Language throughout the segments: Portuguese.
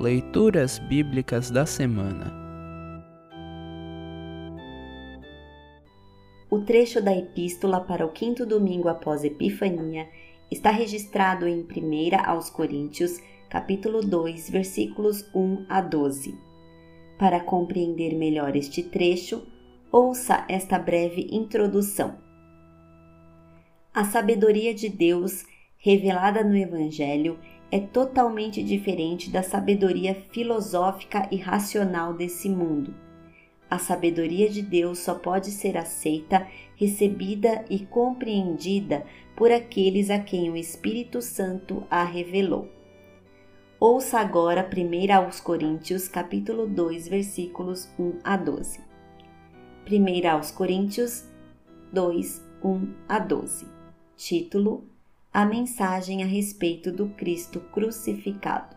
Leituras Bíblicas da Semana O trecho da Epístola para o quinto domingo após Epifania está registrado em 1 aos Coríntios, capítulo 2, versículos 1 a 12. Para compreender melhor este trecho, ouça esta breve introdução. A sabedoria de Deus, revelada no Evangelho, é totalmente diferente da sabedoria filosófica e racional desse mundo. A sabedoria de Deus só pode ser aceita, recebida e compreendida por aqueles a quem o Espírito Santo a revelou. Ouça agora 1 aos Coríntios, capítulo 2, versículos 1 a 12. 1 aos Coríntios 2, 1 a 12. Título a mensagem a respeito do Cristo crucificado.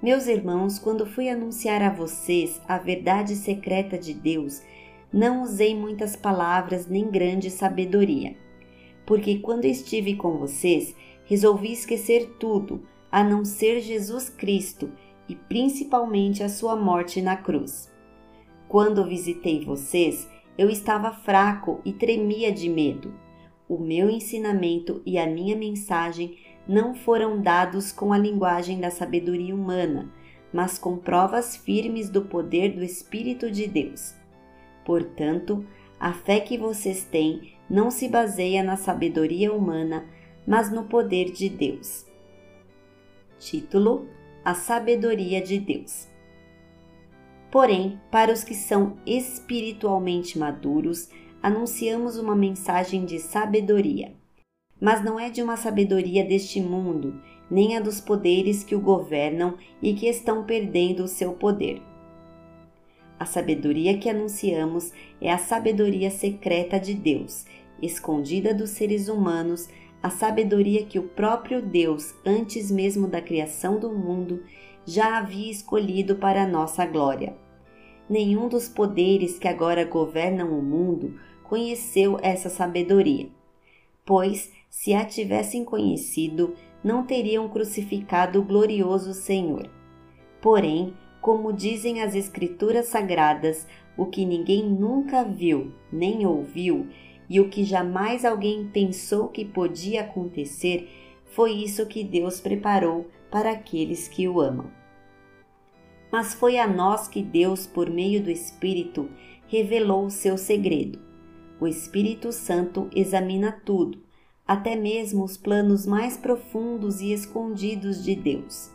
Meus irmãos, quando fui anunciar a vocês a verdade secreta de Deus, não usei muitas palavras nem grande sabedoria, porque quando estive com vocês, resolvi esquecer tudo, a não ser Jesus Cristo e principalmente a sua morte na cruz. Quando visitei vocês, eu estava fraco e tremia de medo o meu ensinamento e a minha mensagem não foram dados com a linguagem da sabedoria humana, mas com provas firmes do poder do Espírito de Deus. Portanto, a fé que vocês têm não se baseia na sabedoria humana, mas no poder de Deus. Título: A Sabedoria de Deus. Porém, para os que são espiritualmente maduros, anunciamos uma mensagem de sabedoria. Mas não é de uma sabedoria deste mundo, nem a dos poderes que o governam e que estão perdendo o seu poder. A sabedoria que anunciamos é a sabedoria secreta de Deus, escondida dos seres humanos, a sabedoria que o próprio Deus, antes mesmo da criação do mundo, já havia escolhido para a nossa glória. Nenhum dos poderes que agora governam o mundo conheceu essa sabedoria, pois, se a tivessem conhecido, não teriam crucificado o glorioso Senhor. Porém, como dizem as Escrituras Sagradas, o que ninguém nunca viu nem ouviu e o que jamais alguém pensou que podia acontecer, foi isso que Deus preparou para aqueles que o amam. Mas foi a nós que Deus, por meio do Espírito, revelou o seu segredo o Espírito Santo examina tudo, até mesmo os planos mais profundos e escondidos de Deus.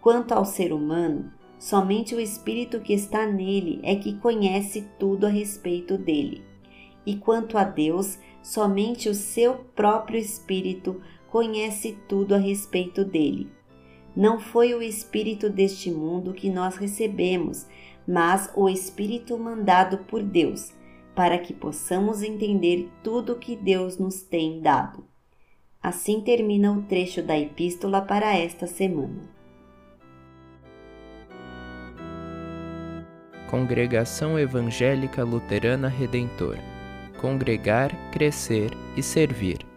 Quanto ao ser humano, somente o Espírito que está nele é que conhece tudo a respeito dele. E quanto a Deus, somente o seu próprio Espírito conhece tudo a respeito dele. Não foi o Espírito deste mundo que nós recebemos, mas o Espírito mandado por Deus para que possamos entender tudo o que Deus nos tem dado. Assim termina o trecho da epístola para esta semana. Congregação Evangélica Luterana Redentor Congregar, Crescer e Servir.